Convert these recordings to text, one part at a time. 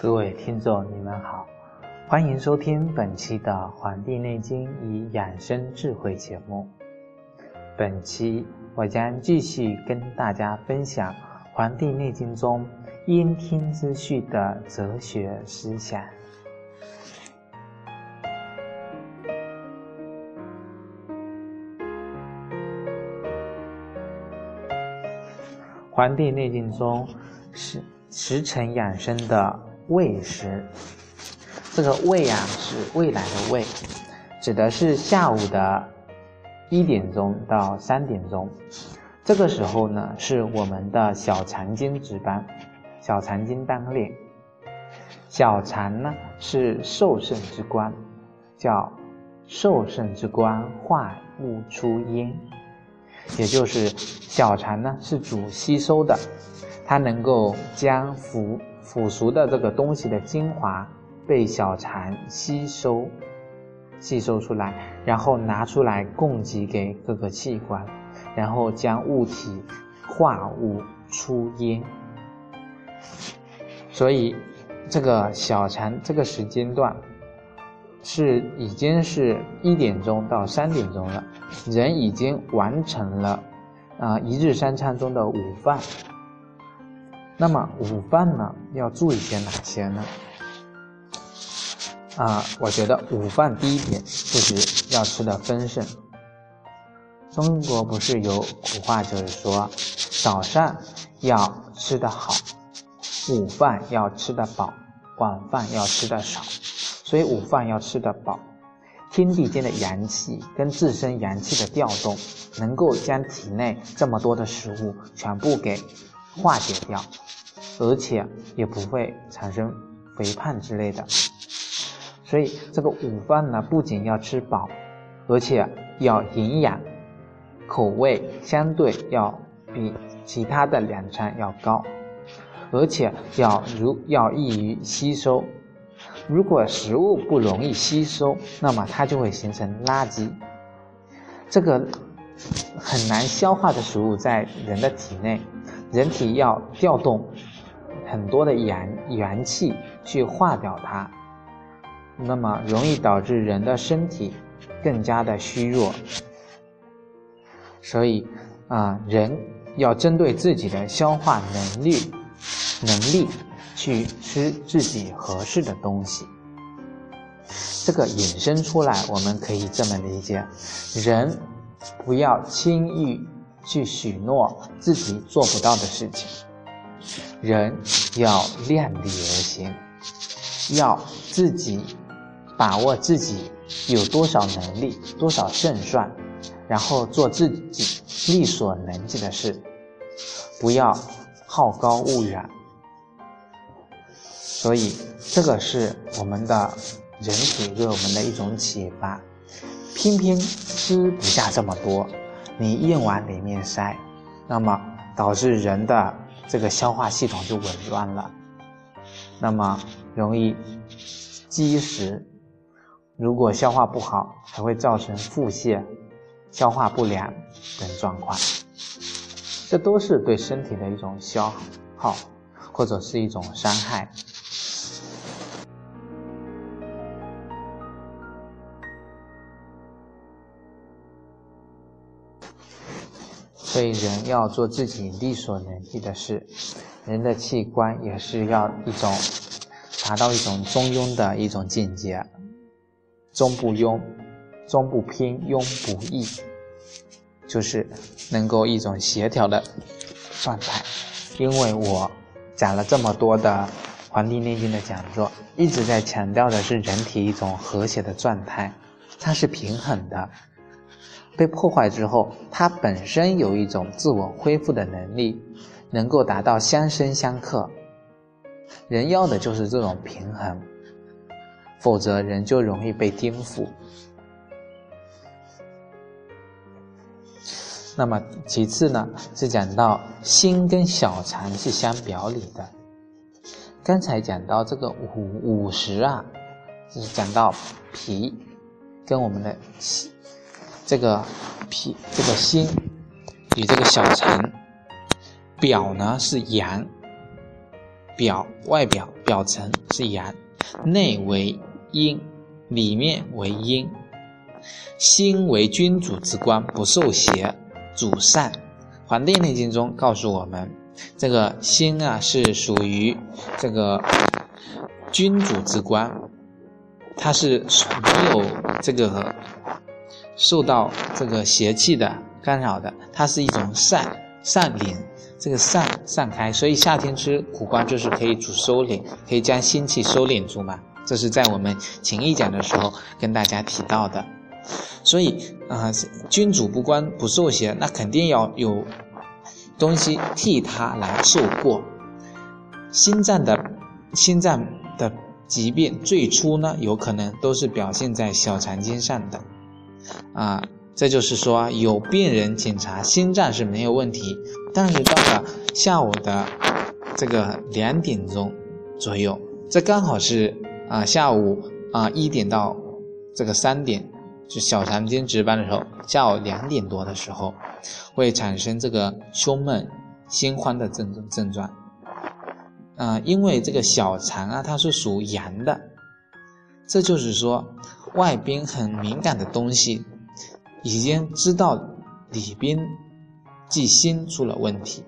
各位听众，你们好，欢迎收听本期的《黄帝内经与养生智慧》节目。本期我将继续跟大家分享《黄帝内经》中阴听之序的哲学思想。《黄帝内经》中是时辰养生的。未时，这个未啊是未来的未，指的是下午的一点钟到三点钟。这个时候呢，是我们的小肠经值班，小肠经当令。小肠呢是受盛之官，叫受盛之官化物出阴，也就是小肠呢是主吸收的，它能够将腐。腐熟的这个东西的精华被小肠吸收，吸收出来，然后拿出来供给给各个器官，然后将物体化物出阴。所以，这个小肠这个时间段是已经是一点钟到三点钟了，人已经完成了啊一日三餐中的午饭。那么午饭呢，要注意些哪些呢？啊，我觉得午饭第一点就是要吃的丰盛。中国不是有古话，就是说早上要吃得好，午饭要吃得饱，晚饭要吃得少。所以午饭要吃得饱，天地间的阳气跟自身阳气的调动，能够将体内这么多的食物全部给化解掉。而且也不会产生肥胖之类的，所以这个午饭呢，不仅要吃饱，而且要营养，口味相对要比其他的两餐要高，而且要如要易于吸收。如果食物不容易吸收，那么它就会形成垃圾。这个很难消化的食物在人的体内，人体要调动。很多的阳元气去化掉它，那么容易导致人的身体更加的虚弱。所以啊，人要针对自己的消化能力能力去吃自己合适的东西。这个引申出来，我们可以这么理解：人不要轻易去许诺自己做不到的事情。人要量力而行，要自己把握自己有多少能力、多少胜算，然后做自己力所能及的事，不要好高骛远。所以，这个是我们的人体给我们的一种启发。偏偏吃不下这么多，你硬往里面塞，那么导致人的。这个消化系统就紊乱了，那么容易积食，如果消化不好，还会造成腹泻、消化不良等状况，这都是对身体的一种消耗，或者是一种伤害。所以，人要做自己力所能及的事，人的器官也是要一种达到一种中庸的一种境界，中不庸，中不偏，庸不易，就是能够一种协调的状态。因为我讲了这么多的《黄帝内经》的讲座，一直在强调的是人体一种和谐的状态，它是平衡的。被破坏之后，它本身有一种自我恢复的能力，能够达到相生相克。人要的就是这种平衡，否则人就容易被颠覆。那么其次呢，是讲到心跟小禅是相表里的。刚才讲到这个五五十啊，就是讲到脾跟我们的这个脾这个心与这个小禅表呢是阳，表外表表层是阳，内为阴，里面为阴。心为君主之官，不受邪，主善。《黄帝内经》中告诉我们。这个心啊，是属于这个君主之官，它是没有这个受到这个邪气的干扰的，它是一种善善灵，这个善散开，所以夏天吃苦瓜就是可以主收敛，可以将心气收敛住嘛。这是在我们情义讲的时候跟大家提到的。所以啊，君主不官不受邪，那肯定要有。东西替他来受过，心脏的心脏的疾病最初呢，有可能都是表现在小肠经上的，啊，这就是说有病人检查心脏是没有问题，但是到了下午的这个两点钟左右，这刚好是啊下午啊一点到这个三点，就小肠经值班的时候，下午两点多的时候。会产生这个胸闷、心慌的症症状，啊，因为这个小肠啊，它是属阳的，这就是说，外边很敏感的东西，已经知道里边即心出了问题，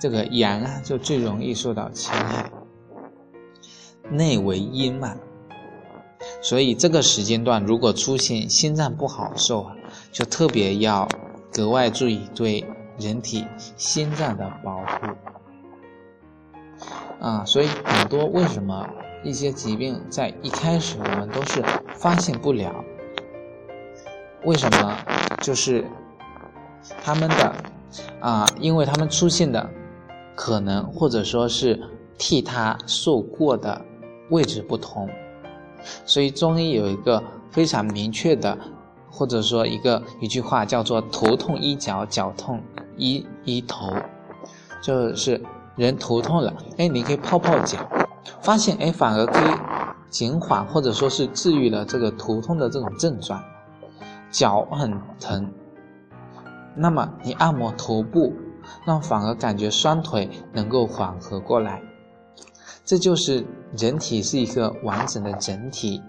这个阳啊，就最容易受到侵害，内为阴嘛。所以这个时间段，如果出现心脏不好受啊，就特别要格外注意对人体心脏的保护啊。所以很多为什么一些疾病在一开始我们都是发现不了？为什么？就是他们的啊，因为他们出现的可能或者说是替他受过的位置不同。所以中医有一个非常明确的，或者说一个一句话叫做“头痛医脚，脚痛医医头”，就是人头痛了，哎，你可以泡泡脚，发现哎反而可以减缓或者说是治愈了这个头痛的这种症状。脚很疼，那么你按摩头部，那反而感觉双腿能够缓和过来。这就是人体是一个完整的整体，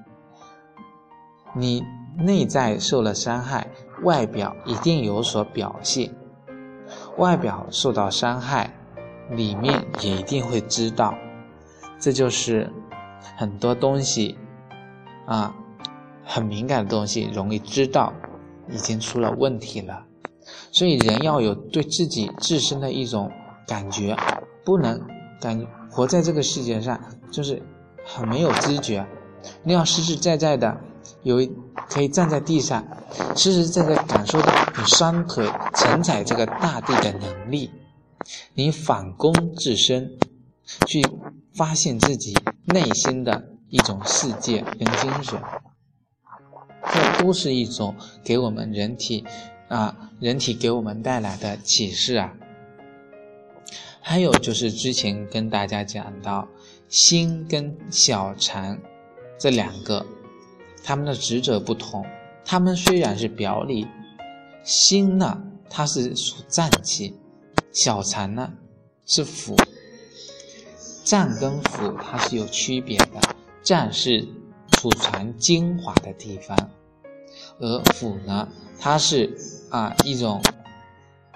你内在受了伤害，外表一定有所表现。外表受到伤害，里面也一定会知道。这就是很多东西啊，很敏感的东西，容易知道已经出了问题了。所以人要有对自己自身的一种感觉，不能感。活在这个世界上，就是很没有知觉。你要实实在在的有可以站在地上，实实在在感受到你双腿承载这个大地的能力。你反攻自身，去发现自己内心的一种世界跟精神，这都是一种给我们人体啊，人体给我们带来的启示啊。还有就是之前跟大家讲到，心跟小肠这两个，他们的职责不同。他们虽然是表里，心呢它是属脏气，小肠呢是腑。脏跟腑它是有区别的，脏是储藏精华的地方，而腑呢它是啊一种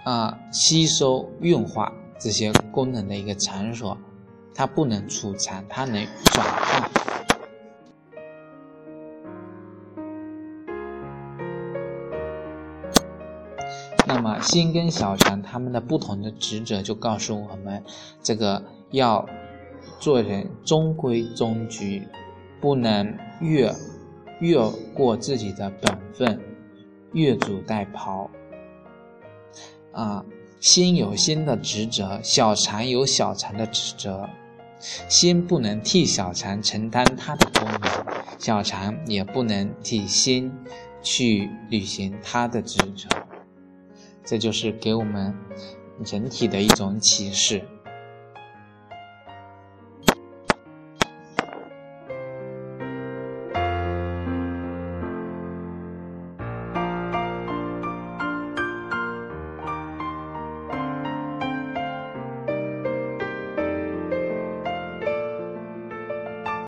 啊吸收运化。这些功能的一个场所，它不能储藏，它能转化。那么心跟小肠它们的不同的职责，就告诉我们，这个要做人中规中矩，不能越越过自己的本分，越俎代庖啊。心有心的职责，小肠有小肠的职责。心不能替小肠承担它的功能，小肠也不能替心去履行他的职责。这就是给我们人体的一种启示。